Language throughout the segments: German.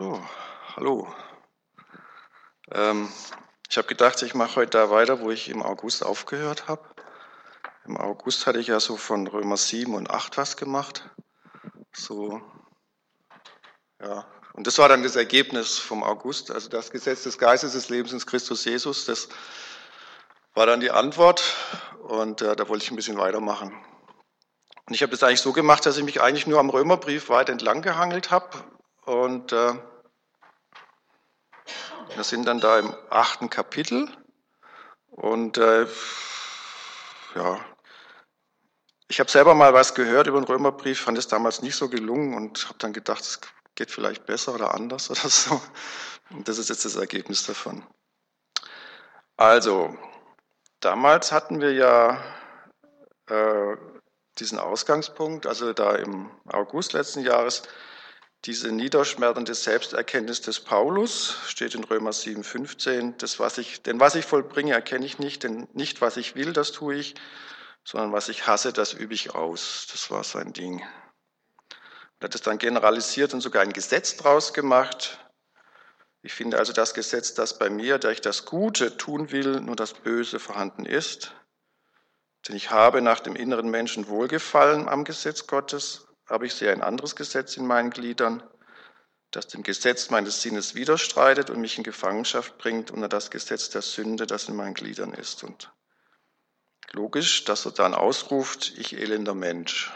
So, hallo. Ähm, ich habe gedacht, ich mache heute da weiter, wo ich im August aufgehört habe. Im August hatte ich ja so von Römer 7 und 8 was gemacht. So, ja. Und das war dann das Ergebnis vom August. Also das Gesetz des Geistes des Lebens in Christus Jesus, das war dann die Antwort. Und äh, da wollte ich ein bisschen weitermachen. Und ich habe das eigentlich so gemacht, dass ich mich eigentlich nur am Römerbrief weit entlang gehangelt habe. Und äh, wir sind dann da im achten Kapitel. Und äh, ja, ich habe selber mal was gehört über den Römerbrief, fand es damals nicht so gelungen und habe dann gedacht, es geht vielleicht besser oder anders oder so. Und das ist jetzt das Ergebnis davon. Also, damals hatten wir ja äh, diesen Ausgangspunkt, also da im August letzten Jahres, diese niederschmetternde Selbsterkenntnis des Paulus steht in Römer 7,15. Das, was ich, denn was ich vollbringe, erkenne ich nicht, denn nicht was ich will, das tue ich, sondern was ich hasse, das übe ich aus. Das war sein Ding. Er hat es dann generalisiert und sogar ein Gesetz draus gemacht. Ich finde also das Gesetz, das bei mir, der ich das Gute tun will, nur das Böse vorhanden ist. Denn ich habe nach dem inneren Menschen Wohlgefallen am Gesetz Gottes, aber ich sehe ein anderes Gesetz in meinen Gliedern, das dem Gesetz meines Sinnes widerstreitet und mich in Gefangenschaft bringt unter das Gesetz der Sünde, das in meinen Gliedern ist. Und logisch, dass er dann ausruft, ich elender Mensch.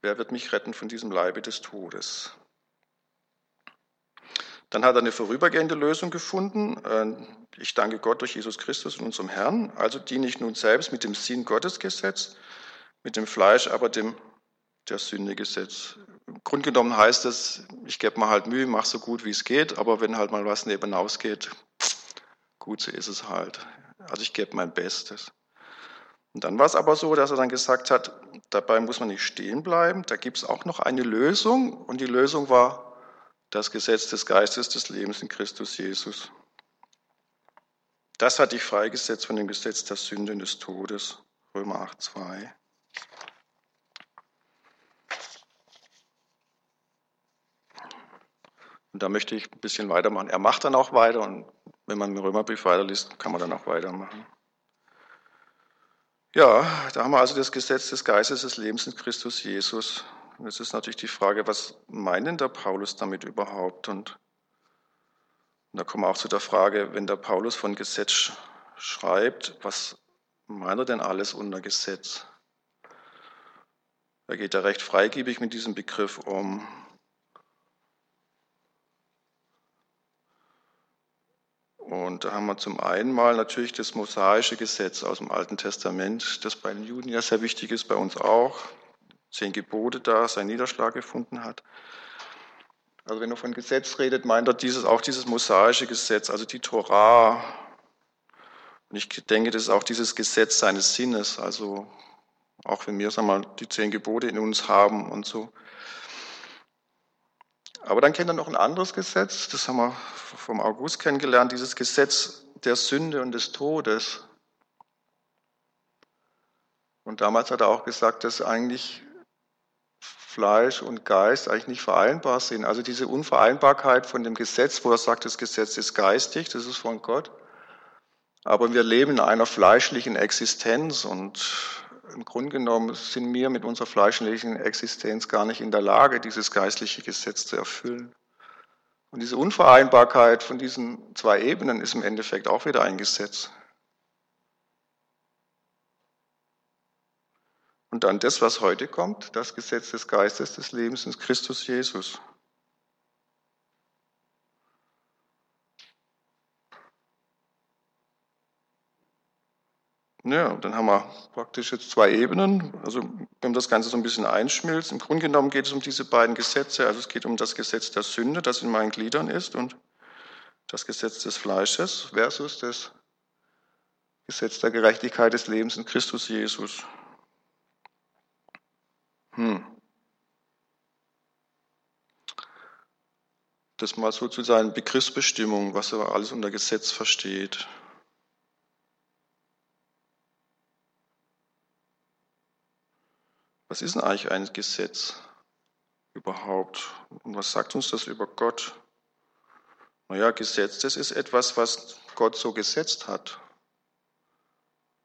Wer wird mich retten von diesem Leibe des Todes? Dann hat er eine vorübergehende Lösung gefunden. Äh, ich danke Gott durch Jesus Christus und unserem Herrn. Also diene ich nun selbst mit dem Sinn Gottesgesetz mit dem Fleisch aber dem der Sünde gesetzt. Im Grunde genommen heißt es, ich gebe mir halt Mühe, mache so gut wie es geht, aber wenn halt mal was neben ausgeht, gut, so ist es halt. Also ich gebe mein Bestes. Und dann war es aber so, dass er dann gesagt hat, dabei muss man nicht stehen bleiben, da gibt es auch noch eine Lösung und die Lösung war das Gesetz des Geistes des Lebens in Christus Jesus. Das hat dich freigesetzt von dem Gesetz der Sünde und des Todes. Römer 8, 2. Und da möchte ich ein bisschen weitermachen. Er macht dann auch weiter und wenn man den Römerbrief weiterliest, kann man dann auch weitermachen. Ja, da haben wir also das Gesetz des Geistes des Lebens in Christus Jesus. Und jetzt ist natürlich die Frage, was meint denn der Paulus damit überhaupt? Und, und da kommen wir auch zu der Frage, wenn der Paulus von Gesetz schreibt, was meint er denn alles unter Gesetz? Er geht da recht freigebig mit diesem Begriff um. Und da haben wir zum einen mal natürlich das mosaische Gesetz aus dem Alten Testament, das bei den Juden ja sehr wichtig ist, bei uns auch. Zehn Gebote da seinen Niederschlag gefunden hat. Also wenn er von Gesetz redet, meint er dieses, auch dieses mosaische Gesetz, also die Torah. Und ich denke, das ist auch dieses Gesetz seines Sinnes, also auch wenn wir sagen wir, die zehn Gebote in uns haben und so. Aber dann kennt er noch ein anderes Gesetz, das haben wir vom August kennengelernt, dieses Gesetz der Sünde und des Todes. Und damals hat er auch gesagt, dass eigentlich Fleisch und Geist eigentlich nicht vereinbar sind. Also diese Unvereinbarkeit von dem Gesetz, wo er sagt, das Gesetz ist geistig, das ist von Gott. Aber wir leben in einer fleischlichen Existenz und im Grunde genommen sind wir mit unserer fleischlichen Existenz gar nicht in der Lage, dieses geistliche Gesetz zu erfüllen. Und diese Unvereinbarkeit von diesen zwei Ebenen ist im Endeffekt auch wieder ein Gesetz. Und dann das, was heute kommt, das Gesetz des Geistes des Lebens in Christus Jesus. Ja, dann haben wir praktisch jetzt zwei Ebenen. Also wenn das Ganze so ein bisschen einschmilzt, im Grunde genommen geht es um diese beiden Gesetze. Also es geht um das Gesetz der Sünde, das in meinen Gliedern ist, und das Gesetz des Fleisches versus das Gesetz der Gerechtigkeit des Lebens in Christus Jesus. Hm. Das mal so zu seinen Begriffsbestimmungen, was er alles unter Gesetz versteht. Was ist denn eigentlich ein Gesetz? überhaupt? Und was sagt uns das über Gott? Naja, Gesetz, das ist etwas, was Gott so gesetzt hat.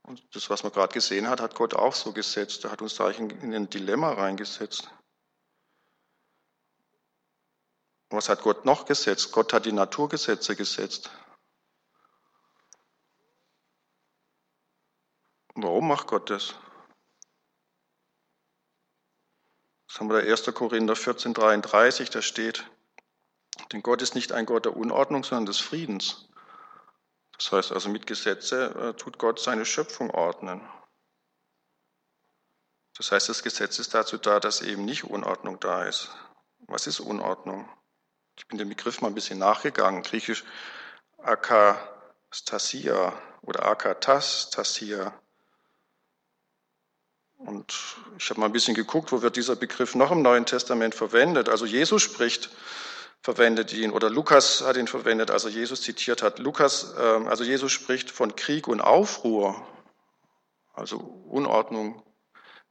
Und das, was man gerade gesehen hat, hat Gott auch so gesetzt. Er hat uns da in ein Dilemma reingesetzt. Was hat Gott noch gesetzt? Gott hat die Naturgesetze gesetzt. Warum macht Gott das? Das haben wir da 1. Korinther 14, 33, da steht, denn Gott ist nicht ein Gott der Unordnung, sondern des Friedens. Das heißt also, mit Gesetze äh, tut Gott seine Schöpfung ordnen. Das heißt, das Gesetz ist dazu da, dass eben nicht Unordnung da ist. Was ist Unordnung? Ich bin dem Begriff mal ein bisschen nachgegangen. Griechisch Akastasia oder Akatastasia. Und ich habe mal ein bisschen geguckt, wo wird dieser Begriff noch im Neuen Testament verwendet. Also Jesus spricht, verwendet ihn, oder Lukas hat ihn verwendet, also Jesus zitiert hat. Lukas, ähm, also Jesus spricht von Krieg und Aufruhr. Also Unordnung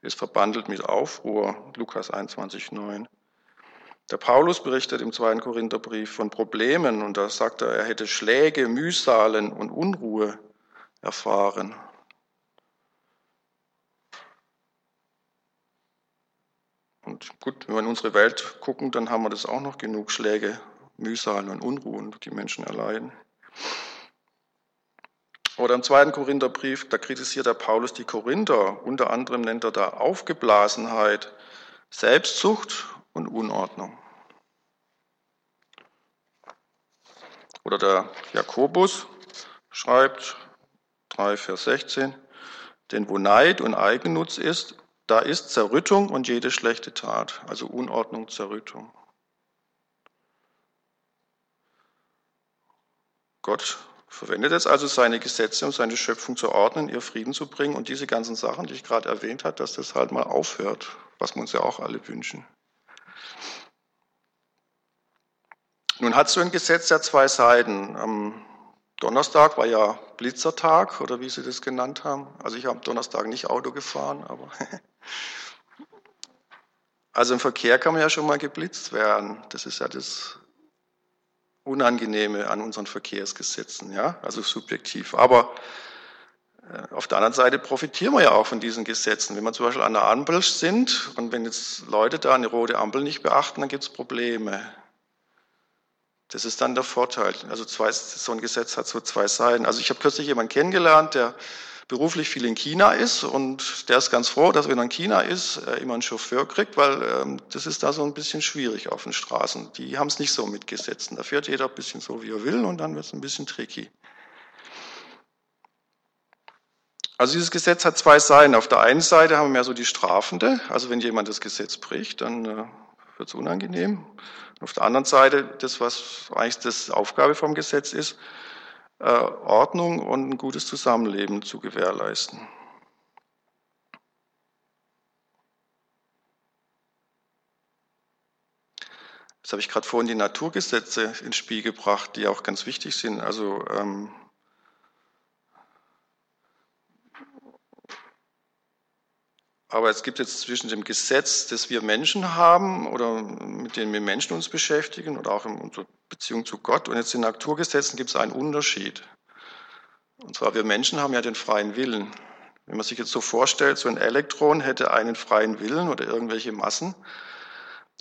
ist verbandelt mit Aufruhr, Lukas 21, 9. Der Paulus berichtet im zweiten Korintherbrief von Problemen und da sagt er, er hätte Schläge, Mühsalen und Unruhe erfahren. Und gut, wenn wir in unsere Welt gucken, dann haben wir das auch noch genug Schläge, Mühsalen und Unruhen, die Menschen erleiden. Oder im zweiten Korintherbrief, da kritisiert der Paulus die Korinther. Unter anderem nennt er da Aufgeblasenheit, Selbstsucht und Unordnung. Oder der Jakobus schreibt 3, Vers 16, denn wo Neid und Eigennutz ist, da ist Zerrüttung und jede schlechte Tat, also Unordnung, Zerrüttung. Gott verwendet jetzt also seine Gesetze, um seine Schöpfung zu ordnen, ihr Frieden zu bringen und diese ganzen Sachen, die ich gerade erwähnt habe, dass das halt mal aufhört, was wir uns ja auch alle wünschen. Nun hat so ein Gesetz ja zwei Seiten. Donnerstag war ja Blitzertag oder wie Sie das genannt haben. Also ich habe Donnerstag nicht Auto gefahren, aber also im Verkehr kann man ja schon mal geblitzt werden. Das ist ja das Unangenehme an unseren Verkehrsgesetzen, ja, also subjektiv. Aber äh, auf der anderen Seite profitieren wir ja auch von diesen Gesetzen. Wenn wir zum Beispiel an der Ampel sind und wenn jetzt Leute da eine rote Ampel nicht beachten, dann gibt es Probleme. Das ist dann der Vorteil. Also zwei, so ein Gesetz hat so zwei Seiten. Also ich habe kürzlich jemanden kennengelernt, der beruflich viel in China ist und der ist ganz froh, dass wenn er in China ist, er immer einen Chauffeur kriegt, weil ähm, das ist da so ein bisschen schwierig auf den Straßen. Die haben es nicht so mit Gesetzen. Da fährt jeder ein bisschen so, wie er will und dann wird es ein bisschen tricky. Also dieses Gesetz hat zwei Seiten. Auf der einen Seite haben wir mehr so die Strafende, also wenn jemand das Gesetz bricht, dann äh, wird es unangenehm. Auf der anderen Seite, das, was eigentlich das Aufgabe vom Gesetz ist, äh, Ordnung und ein gutes Zusammenleben zu gewährleisten. Jetzt habe ich gerade vorhin die Naturgesetze ins Spiel gebracht, die auch ganz wichtig sind. Also ähm, Aber es gibt jetzt zwischen dem Gesetz, das wir Menschen haben oder mit dem wir Menschen uns beschäftigen oder auch in unserer Beziehung zu Gott und jetzt in Naturgesetzen gibt es einen Unterschied. Und zwar wir Menschen haben ja den freien Willen. Wenn man sich jetzt so vorstellt, so ein Elektron hätte einen freien Willen oder irgendwelche Massen.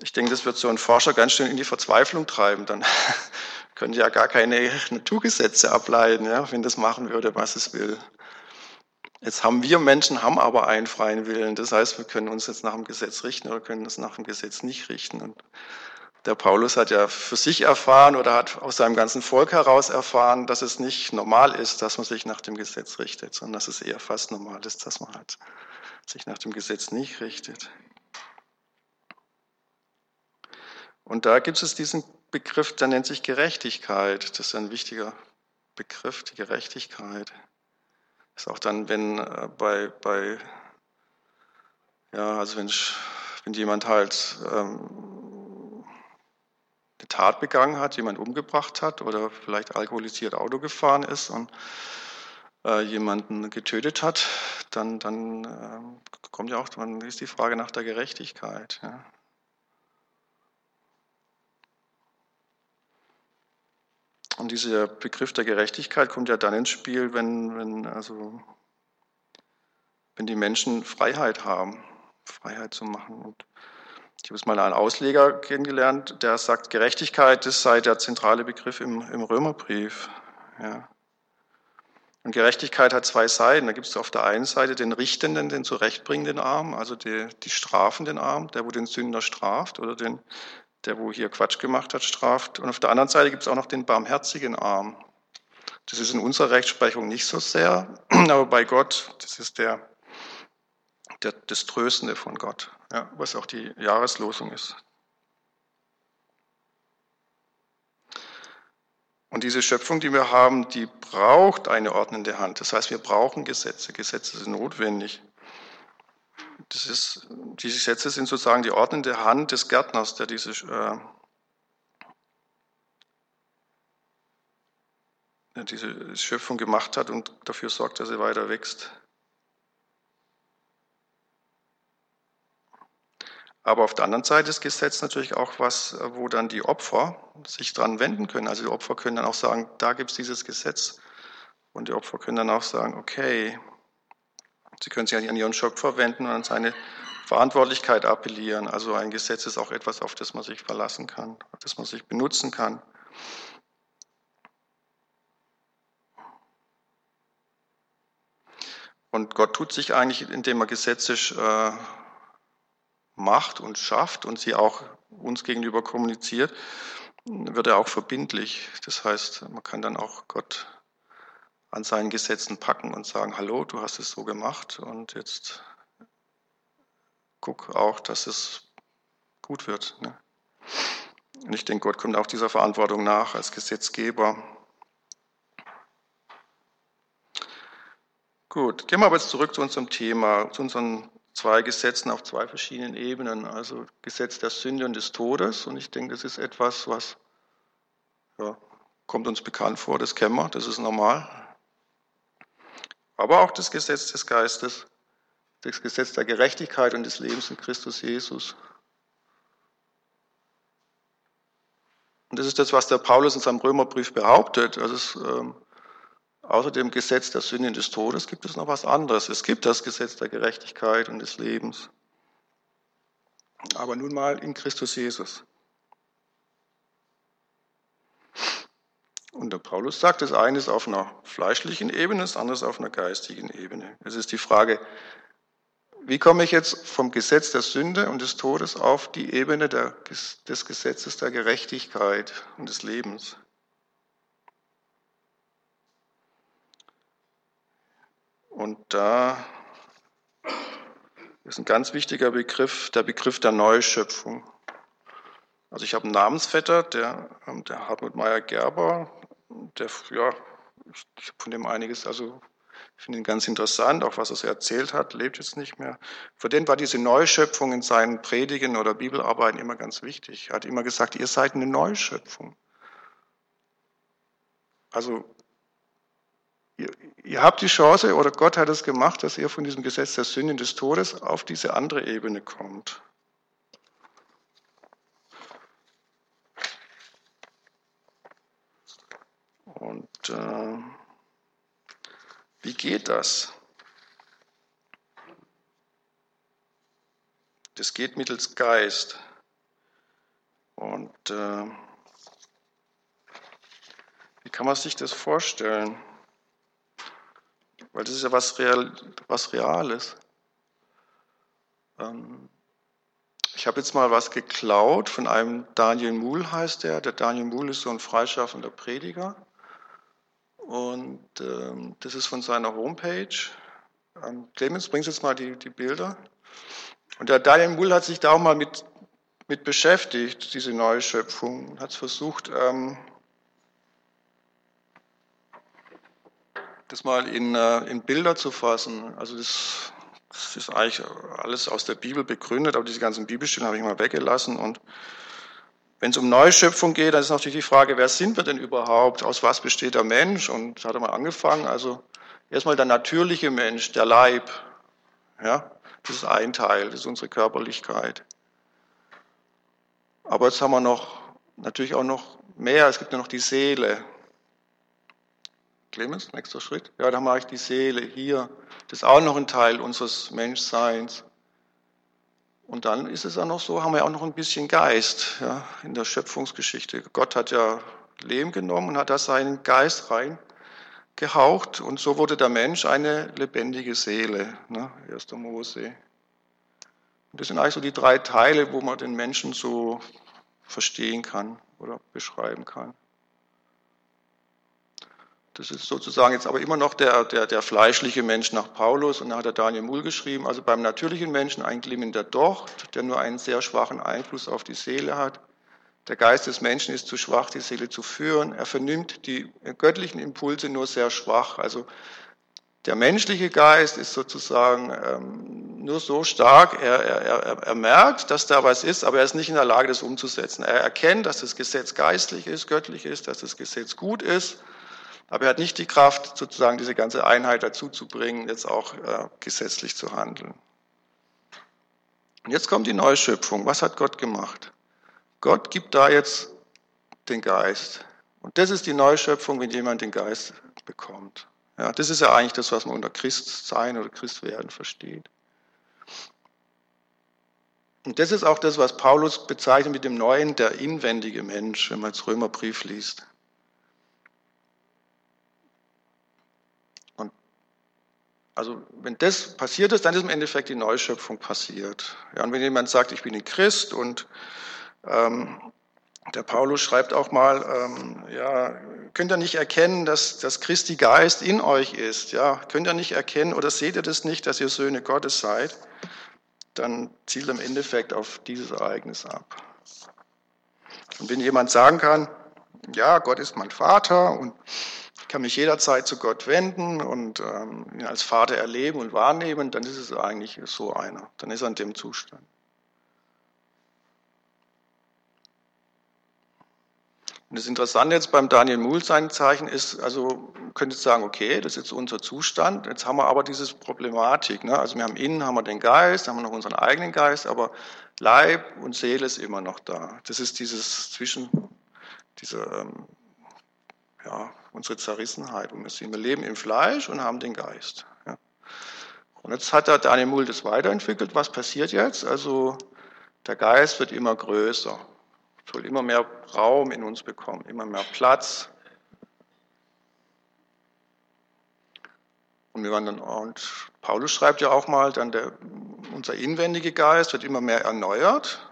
Ich denke, das wird so ein Forscher ganz schön in die Verzweiflung treiben. Dann könnte ja gar keine Naturgesetze ableiten, ja, wenn das machen würde, was es will. Jetzt haben wir Menschen haben aber einen freien Willen. Das heißt, wir können uns jetzt nach dem Gesetz richten oder können uns nach dem Gesetz nicht richten. Und der Paulus hat ja für sich erfahren oder hat aus seinem ganzen Volk heraus erfahren, dass es nicht normal ist, dass man sich nach dem Gesetz richtet, sondern dass es eher fast normal ist, dass man halt sich nach dem Gesetz nicht richtet. Und da gibt es diesen Begriff, der nennt sich Gerechtigkeit. Das ist ein wichtiger Begriff, die Gerechtigkeit. Ist auch dann, wenn äh, bei, bei ja, also wenn, wenn jemand halt ähm, eine Tat begangen hat, jemand umgebracht hat oder vielleicht alkoholisiert Auto gefahren ist und äh, jemanden getötet hat, dann, dann äh, kommt ja auch, dann ist die Frage nach der Gerechtigkeit. Ja. Und dieser Begriff der Gerechtigkeit kommt ja dann ins Spiel, wenn, wenn, also, wenn die Menschen Freiheit haben, Freiheit zu machen. Und ich habe jetzt mal einen Ausleger kennengelernt, der sagt, Gerechtigkeit das sei der zentrale Begriff im, im Römerbrief. Ja. Und Gerechtigkeit hat zwei Seiten. Da gibt es auf der einen Seite den richtenden, den zurechtbringenden Arm, also die, die strafenden Arm, der, wo den Sünder straft, oder den, der, wo hier Quatsch gemacht hat, straft. Und auf der anderen Seite gibt es auch noch den barmherzigen Arm. Das ist in unserer Rechtsprechung nicht so sehr, aber bei Gott, das ist der, der das Tröstende von Gott, ja, was auch die Jahreslosung ist. Und diese Schöpfung, die wir haben, die braucht eine ordnende Hand. Das heißt, wir brauchen Gesetze. Gesetze sind notwendig. Das ist, diese Gesetze sind sozusagen die ordnende Hand des Gärtners, der diese, äh, diese Schöpfung gemacht hat und dafür sorgt, dass sie weiter wächst. Aber auf der anderen Seite ist Gesetz natürlich auch was, wo dann die Opfer sich dran wenden können. Also die Opfer können dann auch sagen, da gibt es dieses Gesetz. Und die Opfer können dann auch sagen, okay, sie können sich an ihren Schöpfer wenden und an seine Verantwortlichkeit appellieren. Also ein Gesetz ist auch etwas, auf das man sich verlassen kann, auf das man sich benutzen kann. Und Gott tut sich eigentlich, indem er Gesetze äh, macht und schafft und sie auch uns gegenüber kommuniziert, wird er auch verbindlich. Das heißt, man kann dann auch Gott an seinen Gesetzen packen und sagen, hallo, du hast es so gemacht und jetzt guck auch, dass es gut wird. Ne? Und ich denke, Gott kommt auch dieser Verantwortung nach als Gesetzgeber. Gut, gehen wir aber jetzt zurück zu unserem Thema, zu unseren zwei Gesetzen auf zwei verschiedenen Ebenen. Also Gesetz der Sünde und des Todes. Und ich denke, das ist etwas, was ja, kommt uns bekannt vor, das kennen wir, das ist normal. Aber auch das Gesetz des Geistes, das Gesetz der Gerechtigkeit und des Lebens in Christus Jesus. Und das ist das, was der Paulus in seinem Römerbrief behauptet. Also es, ähm, Außer dem Gesetz der Sünde und des Todes gibt es noch was anderes. Es gibt das Gesetz der Gerechtigkeit und des Lebens. Aber nun mal in Christus Jesus. Und der Paulus sagt, das eine ist auf einer fleischlichen Ebene, das andere ist auf einer geistigen Ebene. Es ist die Frage, wie komme ich jetzt vom Gesetz der Sünde und des Todes auf die Ebene der, des Gesetzes der Gerechtigkeit und des Lebens? Und da ist ein ganz wichtiger Begriff, der Begriff der Neuschöpfung. Also ich habe einen Namensvetter, der, ähm, der Hartmut Meyer-Gerber, der, ja, ich habe von dem einiges, also ich finde ihn ganz interessant, auch was er erzählt hat, lebt jetzt nicht mehr. Für den war diese Neuschöpfung in seinen Predigen oder Bibelarbeiten immer ganz wichtig. Er hat immer gesagt, ihr seid eine Neuschöpfung. Also Ihr, ihr habt die Chance, oder Gott hat es gemacht, dass ihr von diesem Gesetz der Sünde und des Todes auf diese andere Ebene kommt. Und äh, wie geht das? Das geht mittels Geist. Und äh, wie kann man sich das vorstellen? weil das ist ja was, Real, was Reales. Ähm, ich habe jetzt mal was geklaut von einem Daniel Muhl heißt der. Der Daniel Muhl ist so ein freischaffender Prediger. Und ähm, das ist von seiner Homepage. Ähm, Clemens, bringst jetzt mal die, die Bilder. Und der Daniel Muhl hat sich da auch mal mit, mit beschäftigt, diese neue Schöpfung, hat es versucht, ähm, das mal in, äh, in Bilder zu fassen. Also das, das ist eigentlich alles aus der Bibel begründet, aber diese ganzen Bibelstellen habe ich mal weggelassen. Und wenn es um Neuschöpfung geht, dann ist natürlich die Frage, wer sind wir denn überhaupt? Aus was besteht der Mensch? Und da hat er mal angefangen. Also erstmal der natürliche Mensch, der Leib. Ja, das ist ein Teil, das ist unsere Körperlichkeit. Aber jetzt haben wir noch, natürlich auch noch mehr. Es gibt ja noch die Seele. Clemens, nächster Schritt. Ja, da mache ich die Seele hier. Das ist auch noch ein Teil unseres Menschseins. Und dann ist es auch noch so, haben wir auch noch ein bisschen Geist ja, in der Schöpfungsgeschichte. Gott hat ja Lehm genommen und hat da seinen Geist reingehaucht und so wurde der Mensch eine lebendige Seele. Ne? 1. Mose. Und das sind eigentlich so die drei Teile, wo man den Menschen so verstehen kann oder beschreiben kann. Das ist sozusagen jetzt aber immer noch der, der, der fleischliche Mensch nach Paulus und da hat der Daniel Muhl geschrieben, also beim natürlichen Menschen ein glimmender Docht, der nur einen sehr schwachen Einfluss auf die Seele hat. Der Geist des Menschen ist zu schwach, die Seele zu führen. Er vernimmt die göttlichen Impulse nur sehr schwach. Also der menschliche Geist ist sozusagen ähm, nur so stark, er, er, er, er merkt, dass da was ist, aber er ist nicht in der Lage, das umzusetzen. Er erkennt, dass das Gesetz geistlich ist, göttlich ist, dass das Gesetz gut ist aber er hat nicht die Kraft, sozusagen diese ganze Einheit dazu zu bringen, jetzt auch äh, gesetzlich zu handeln. Und jetzt kommt die Neuschöpfung. Was hat Gott gemacht? Gott gibt da jetzt den Geist. Und das ist die Neuschöpfung, wenn jemand den Geist bekommt. Ja, das ist ja eigentlich das, was man unter Christsein oder Christwerden versteht. Und das ist auch das, was Paulus bezeichnet mit dem Neuen, der inwendige Mensch, wenn man jetzt Römerbrief liest. Also wenn das passiert ist, dann ist im Endeffekt die Neuschöpfung passiert. Ja, und wenn jemand sagt, ich bin ein Christ und ähm, der Paulus schreibt auch mal, ähm, ja, könnt ihr nicht erkennen, dass, dass Christi Geist in euch ist? Ja, könnt ihr nicht erkennen oder seht ihr das nicht, dass ihr Söhne Gottes seid? Dann zielt im Endeffekt auf dieses Ereignis ab. Und wenn jemand sagen kann, ja, Gott ist mein Vater und kann mich jederzeit zu Gott wenden und ähm, ihn als Vater erleben und wahrnehmen, dann ist es eigentlich so einer. Dann ist er in dem Zustand. Und das Interessante jetzt beim Daniel Muhl sein Zeichen ist, also könnte sagen, okay, das ist jetzt unser Zustand. Jetzt haben wir aber diese Problematik. Ne? Also wir haben innen haben wir den Geist, haben wir noch unseren eigenen Geist, aber Leib und Seele ist immer noch da. Das ist dieses Zwischen, diese ähm, ja, unsere Zerrissenheit. Und wir leben im Fleisch und haben den Geist. Ja. Und jetzt hat der Daniel Mull das weiterentwickelt. Was passiert jetzt? Also der Geist wird immer größer, soll immer mehr Raum in uns bekommen, immer mehr Platz. Und, wir waren dann, und Paulus schreibt ja auch mal, dann der, unser inwendiger Geist wird immer mehr erneuert.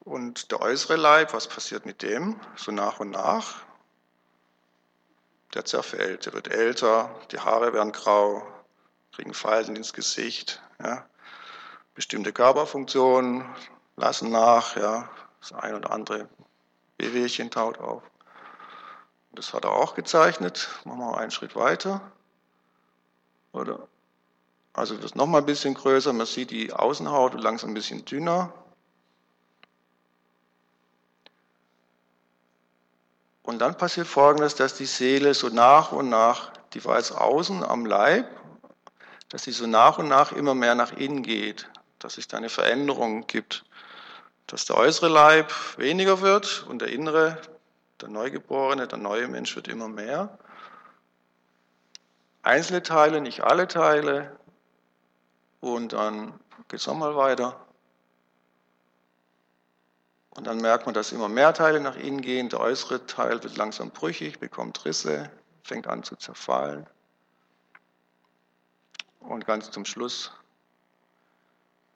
Und der äußere Leib, was passiert mit dem? So nach und nach der zerfällt, der wird älter, die Haare werden grau, kriegen Falten ins Gesicht, ja. bestimmte Körperfunktionen lassen nach, ja. das ein oder andere Wehwehchen taut auf. Das hat er auch gezeichnet. Machen wir einen Schritt weiter. Oder? Also noch mal ein bisschen größer. Man sieht die Außenhaut langsam ein bisschen dünner. Und dann passiert Folgendes, dass die Seele so nach und nach, die war jetzt außen am Leib, dass sie so nach und nach immer mehr nach innen geht, dass sich da eine Veränderung gibt, dass der äußere Leib weniger wird und der innere, der Neugeborene, der neue Mensch wird immer mehr. Einzelne Teile, nicht alle Teile. Und dann geht es nochmal weiter. Und dann merkt man, dass immer mehr Teile nach innen gehen. Der äußere Teil wird langsam brüchig, bekommt Risse, fängt an zu zerfallen. Und ganz zum Schluss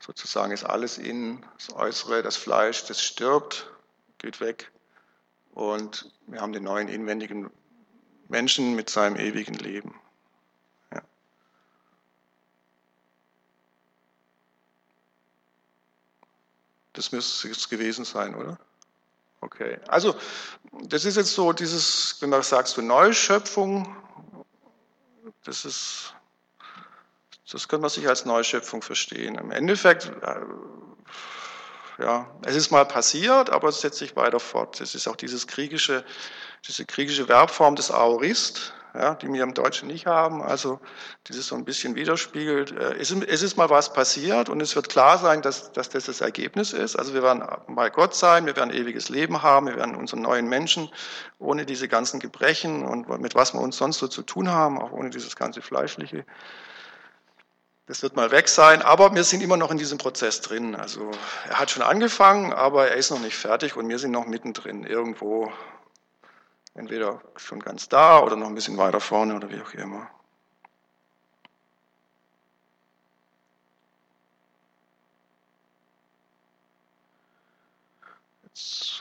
sozusagen ist alles innen, das Äußere, das Fleisch, das stirbt, geht weg. Und wir haben den neuen inwendigen Menschen mit seinem ewigen Leben. Das müsste es gewesen sein, oder? Okay. Also, das ist jetzt so dieses, wenn man sagt, so Neuschöpfung, das ist, das kann man sich als Neuschöpfung verstehen. Im Endeffekt, äh, ja, es ist mal passiert, aber es setzt sich weiter fort. Das ist auch dieses kriegische, diese kriegische Verbform des Aorist, ja, die wir im Deutschen nicht haben, also dieses so ein bisschen widerspiegelt. Äh, es ist, es ist mal was passiert und es wird klar sein, dass, dass das das Ergebnis ist. Also wir werden bei Gott sein, wir werden ewiges Leben haben, wir werden unseren neuen Menschen ohne diese ganzen Gebrechen und mit was wir uns sonst so zu tun haben, auch ohne dieses ganze Fleischliche. Das wird mal weg sein, aber wir sind immer noch in diesem Prozess drin. Also er hat schon angefangen, aber er ist noch nicht fertig und wir sind noch mittendrin, irgendwo entweder schon ganz da oder noch ein bisschen weiter vorne oder wie auch immer.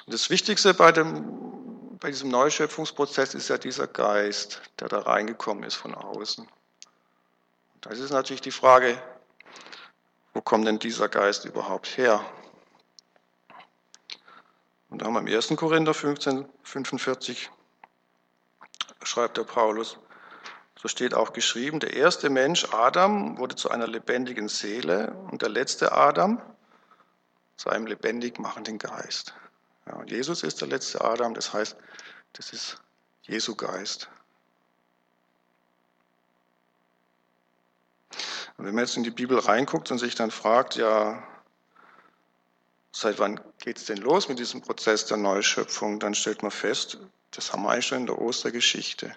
Das Wichtigste bei, dem, bei diesem Neuschöpfungsprozess ist ja dieser Geist, der da reingekommen ist von außen. Das ist natürlich die Frage, wo kommt denn dieser Geist überhaupt her? Und da haben wir im 1. Korinther 15, 45 schreibt der Paulus, so steht auch geschrieben, der erste Mensch, Adam, wurde zu einer lebendigen Seele und der letzte Adam zu einem lebendig machenden Geist. Ja, und Jesus ist der letzte Adam, das heißt, das ist Jesu Geist. Und wenn man jetzt in die Bibel reinguckt und sich dann fragt, ja, seit wann geht es denn los mit diesem Prozess der Neuschöpfung, dann stellt man fest, das haben wir eigentlich schon in der Ostergeschichte.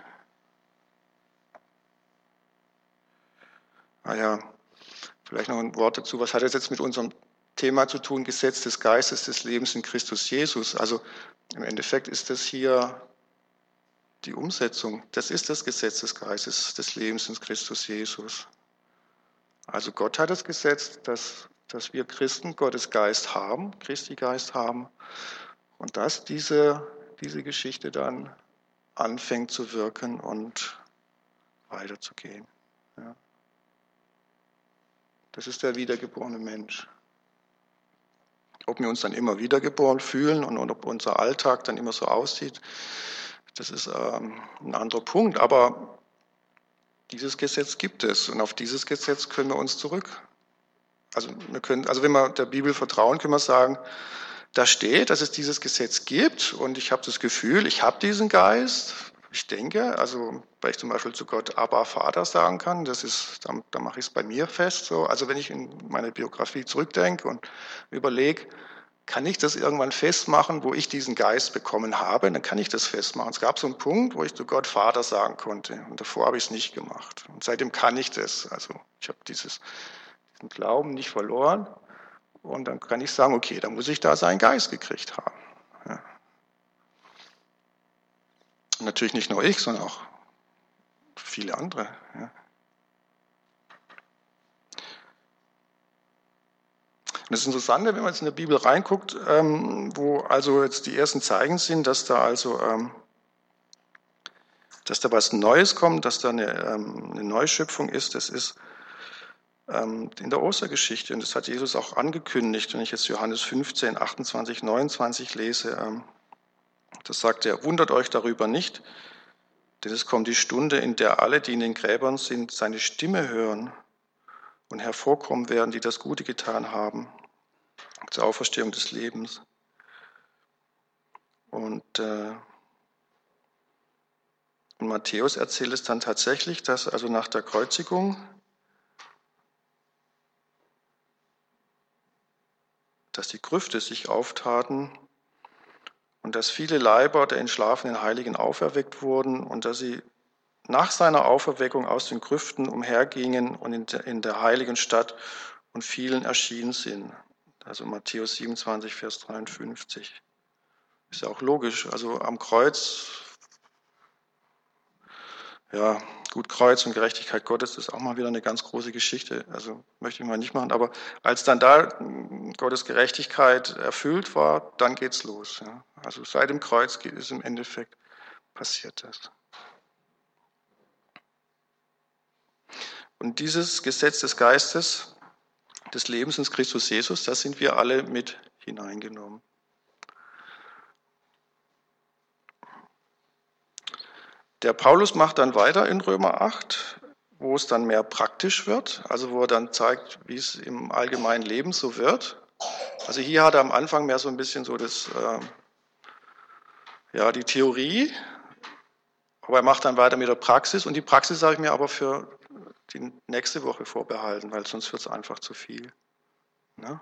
Ah ja, vielleicht noch ein Wort dazu. Was hat das jetzt mit unserem Thema zu tun? Gesetz des Geistes des Lebens in Christus Jesus. Also im Endeffekt ist das hier die Umsetzung. Das ist das Gesetz des Geistes des Lebens in Christus Jesus. Also Gott hat es gesetzt, dass, dass wir Christen Gottes Geist haben, Christi Geist haben und dass diese, diese Geschichte dann anfängt zu wirken und weiterzugehen. Ja. Das ist der wiedergeborene Mensch. Ob wir uns dann immer wiedergeboren fühlen und, und ob unser Alltag dann immer so aussieht, das ist ähm, ein anderer Punkt. Aber dieses Gesetz gibt es und auf dieses Gesetz können wir uns zurück. Also, wir können, also wenn wir der Bibel vertrauen, können wir sagen, da steht, dass es dieses Gesetz gibt und ich habe das Gefühl, ich habe diesen Geist. Ich denke, also weil ich zum Beispiel zu Gott Abba Vater sagen kann, das ist, da, da mache ich es bei mir fest. So. Also wenn ich in meine Biografie zurückdenke und überlege, kann ich das irgendwann festmachen, wo ich diesen Geist bekommen habe, dann kann ich das festmachen. Es gab so einen Punkt, wo ich zu Gott Vater sagen konnte und davor habe ich es nicht gemacht. Und seitdem kann ich das. Also ich habe dieses, diesen Glauben nicht verloren und dann kann ich sagen, okay, dann muss ich da seinen Geist gekriegt haben. Ja. Natürlich nicht nur ich, sondern auch viele andere. Ja. Und das Interessante, wenn man jetzt in der Bibel reinguckt, ähm, wo also jetzt die ersten Zeichen sind, dass da also ähm, dass da was Neues kommt, dass da eine, ähm, eine Neuschöpfung ist, das ist in der Ostergeschichte. Und das hat Jesus auch angekündigt. Wenn ich jetzt Johannes 15, 28, 29 lese, ähm, das sagt er, wundert euch darüber nicht, denn es kommt die Stunde, in der alle, die in den Gräbern sind, seine Stimme hören und hervorkommen werden, die das Gute getan haben zur Auferstehung des Lebens. Und, äh, und Matthäus erzählt es dann tatsächlich, dass also nach der Kreuzigung dass die Grüfte sich auftaten und dass viele Leiber der entschlafenen Heiligen auferweckt wurden und dass sie nach seiner Auferweckung aus den Grüften umhergingen und in der, heiligen Stadt und vielen erschienen sind. Also Matthäus 27, Vers 53. Ist ja auch logisch. Also am Kreuz, ja, gut, Kreuz und Gerechtigkeit Gottes ist auch mal wieder eine ganz große Geschichte. Also möchte ich mal nicht machen. Aber als dann da Gottes Gerechtigkeit erfüllt war, dann geht's los. Ja. Also seit dem Kreuz ist im Endeffekt passiert das. Und dieses Gesetz des Geistes des Lebens in Christus Jesus, da sind wir alle mit hineingenommen. Der Paulus macht dann weiter in Römer 8, wo es dann mehr praktisch wird, also wo er dann zeigt, wie es im allgemeinen Leben so wird. Also hier hat er am Anfang mehr so ein bisschen so das, äh, ja, die Theorie, Aber er macht dann weiter mit der Praxis und die Praxis habe ich mir aber für die nächste Woche vorbehalten, weil sonst wird es einfach zu viel. Ne?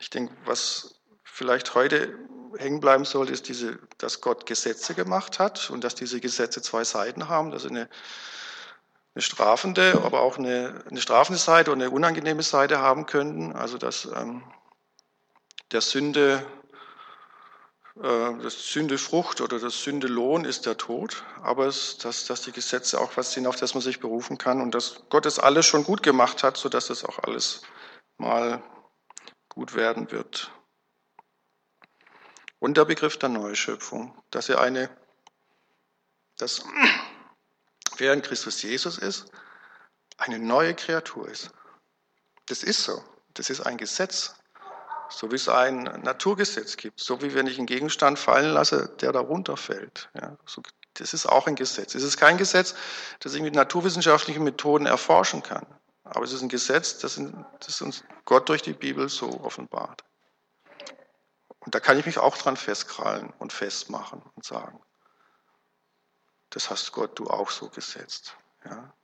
Ich denke, was vielleicht heute hängen bleiben sollte, ist diese, dass Gott Gesetze gemacht hat und dass diese Gesetze zwei Seiten haben, dass eine, eine strafende, aber auch eine, eine strafende Seite und eine unangenehme Seite haben könnten. Also dass ähm, der Sünde äh, das Sündefrucht oder das Sündelohn ist der Tod, aber es, dass, dass die Gesetze auch was sind, auf das man sich berufen kann und dass Gott das alles schon gut gemacht hat, sodass das auch alles mal gut werden wird. Und der Begriff der Neuschöpfung, dass er eine, dass wer in Christus Jesus ist, eine neue Kreatur ist. Das ist so. Das ist ein Gesetz so wie es ein Naturgesetz gibt, so wie wenn ich einen Gegenstand fallen lasse, der da runterfällt. Ja, so, das ist auch ein Gesetz. Es ist kein Gesetz, das ich mit naturwissenschaftlichen Methoden erforschen kann. Aber es ist ein Gesetz, das, das uns Gott durch die Bibel so offenbart. Und da kann ich mich auch dran festkrallen und festmachen und sagen, das hast Gott du auch so gesetzt. Ja?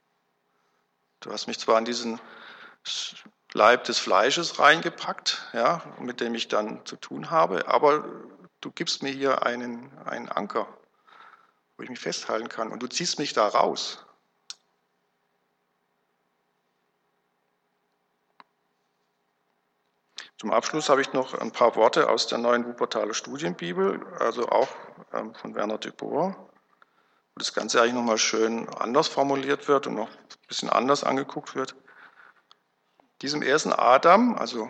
Du hast mich zwar an diesen Leib des Fleisches reingepackt, ja, mit dem ich dann zu tun habe. Aber du gibst mir hier einen, einen Anker, wo ich mich festhalten kann. Und du ziehst mich da raus. Zum Abschluss habe ich noch ein paar Worte aus der neuen Wuppertaler Studienbibel, also auch ähm, von Werner de Boer, wo das Ganze eigentlich nochmal schön anders formuliert wird und noch ein bisschen anders angeguckt wird. Diesem ersten Adam, also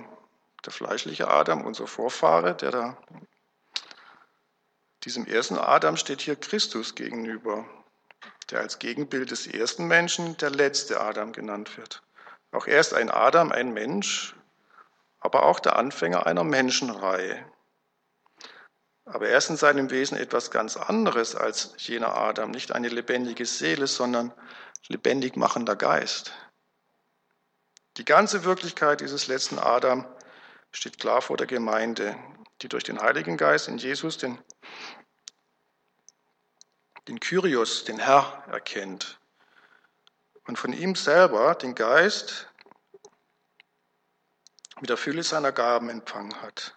der fleischliche Adam, unser Vorfahre, der da, diesem ersten Adam steht hier Christus gegenüber, der als Gegenbild des ersten Menschen der letzte Adam genannt wird. Auch er ist ein Adam, ein Mensch, aber auch der Anfänger einer Menschenreihe. Aber er ist in seinem Wesen etwas ganz anderes als jener Adam, nicht eine lebendige Seele, sondern lebendig machender Geist. Die ganze Wirklichkeit dieses letzten Adam steht klar vor der Gemeinde, die durch den Heiligen Geist in Jesus den, den Kyrios, den Herr, erkennt und von ihm selber den Geist mit der Fülle seiner Gaben empfangen hat.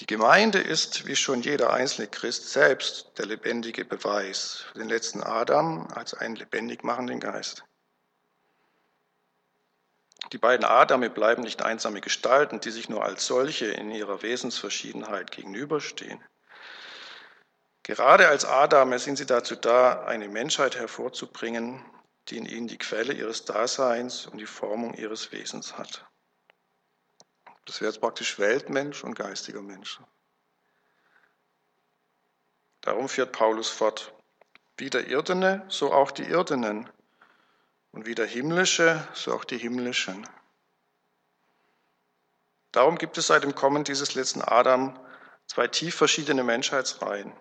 Die Gemeinde ist, wie schon jeder einzelne Christ selbst, der lebendige Beweis für den letzten Adam als einen lebendig machenden Geist. Die beiden Adame bleiben nicht einsame Gestalten, die sich nur als solche in ihrer Wesensverschiedenheit gegenüberstehen. Gerade als Adame sind sie dazu da, eine Menschheit hervorzubringen, die in ihnen die Quelle ihres Daseins und die Formung ihres Wesens hat. Das wäre jetzt praktisch Weltmensch und geistiger Mensch. Darum führt Paulus fort, wie der Irdene, so auch die Irdenen, und wie der himmlische, so auch die himmlischen. Darum gibt es seit dem Kommen dieses letzten Adam zwei tief verschiedene Menschheitsreihen.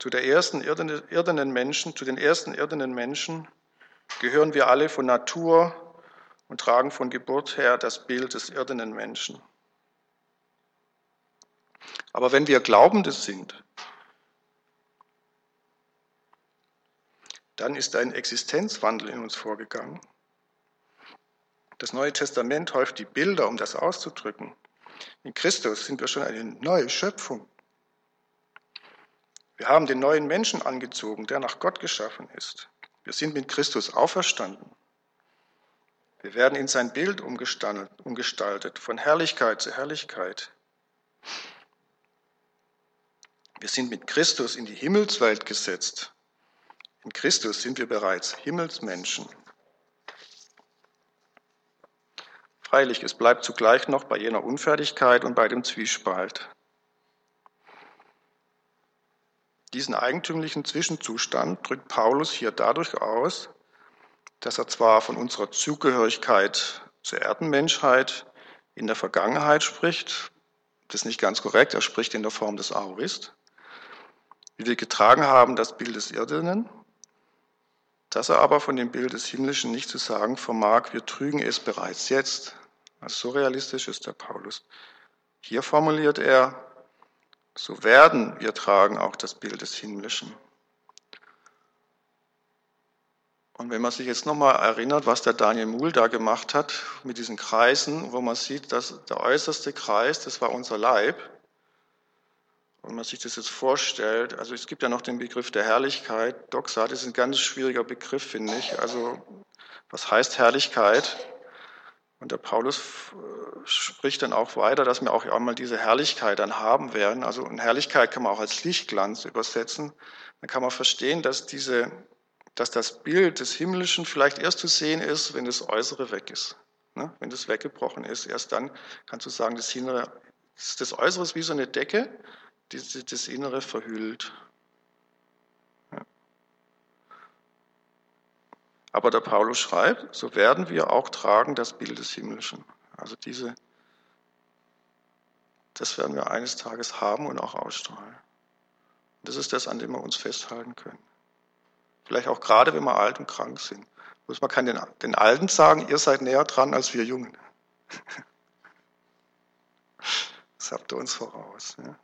Zu der ersten irdenen Menschen, zu den ersten irdenen Menschen gehören wir alle von Natur und tragen von Geburt her das Bild des irdenen Menschen. Aber wenn wir Glaubende sind, dann ist ein Existenzwandel in uns vorgegangen. Das Neue Testament häuft die Bilder, um das auszudrücken. In Christus sind wir schon eine neue Schöpfung. Wir haben den neuen Menschen angezogen, der nach Gott geschaffen ist. Wir sind mit Christus auferstanden. Wir werden in sein Bild umgestaltet, von Herrlichkeit zu Herrlichkeit. Wir sind mit Christus in die Himmelswelt gesetzt. In Christus sind wir bereits Himmelsmenschen. Freilich, es bleibt zugleich noch bei jener Unfertigkeit und bei dem Zwiespalt. Diesen eigentümlichen Zwischenzustand drückt Paulus hier dadurch aus, dass er zwar von unserer Zugehörigkeit zur Erdenmenschheit in der Vergangenheit spricht, das ist nicht ganz korrekt, er spricht in der Form des Aorist, wie wir getragen haben das Bild des Irdenen, dass er aber von dem Bild des Himmlischen nicht zu sagen vermag, wir trügen es bereits jetzt. Also so realistisch ist der Paulus. Hier formuliert er, so werden wir tragen auch das Bild des Himmlischen. Und wenn man sich jetzt nochmal erinnert, was der Daniel Muhl da gemacht hat mit diesen Kreisen, wo man sieht, dass der äußerste Kreis, das war unser Leib. Und man sich das jetzt vorstellt, also es gibt ja noch den Begriff der Herrlichkeit. Doxa, das ist ein ganz schwieriger Begriff, finde ich. Also was heißt Herrlichkeit? Und der Paulus spricht dann auch weiter, dass wir auch einmal diese Herrlichkeit dann haben werden. Also eine Herrlichkeit kann man auch als Lichtglanz übersetzen. Dann kann man verstehen, dass diese, dass das Bild des Himmlischen vielleicht erst zu sehen ist, wenn das Äußere weg ist. Ne? Wenn das weggebrochen ist, erst dann kannst du sagen, das Innere, das Äußere ist wie so eine Decke, die das Innere verhüllt. Aber der Paulus schreibt, so werden wir auch tragen das Bild des Himmlischen. Also diese, das werden wir eines Tages haben und auch ausstrahlen. Das ist das, an dem wir uns festhalten können. Vielleicht auch gerade, wenn wir alt und krank sind. Muss man kann den, den Alten sagen, ihr seid näher dran als wir Jungen. Das habt ihr uns voraus. Ja.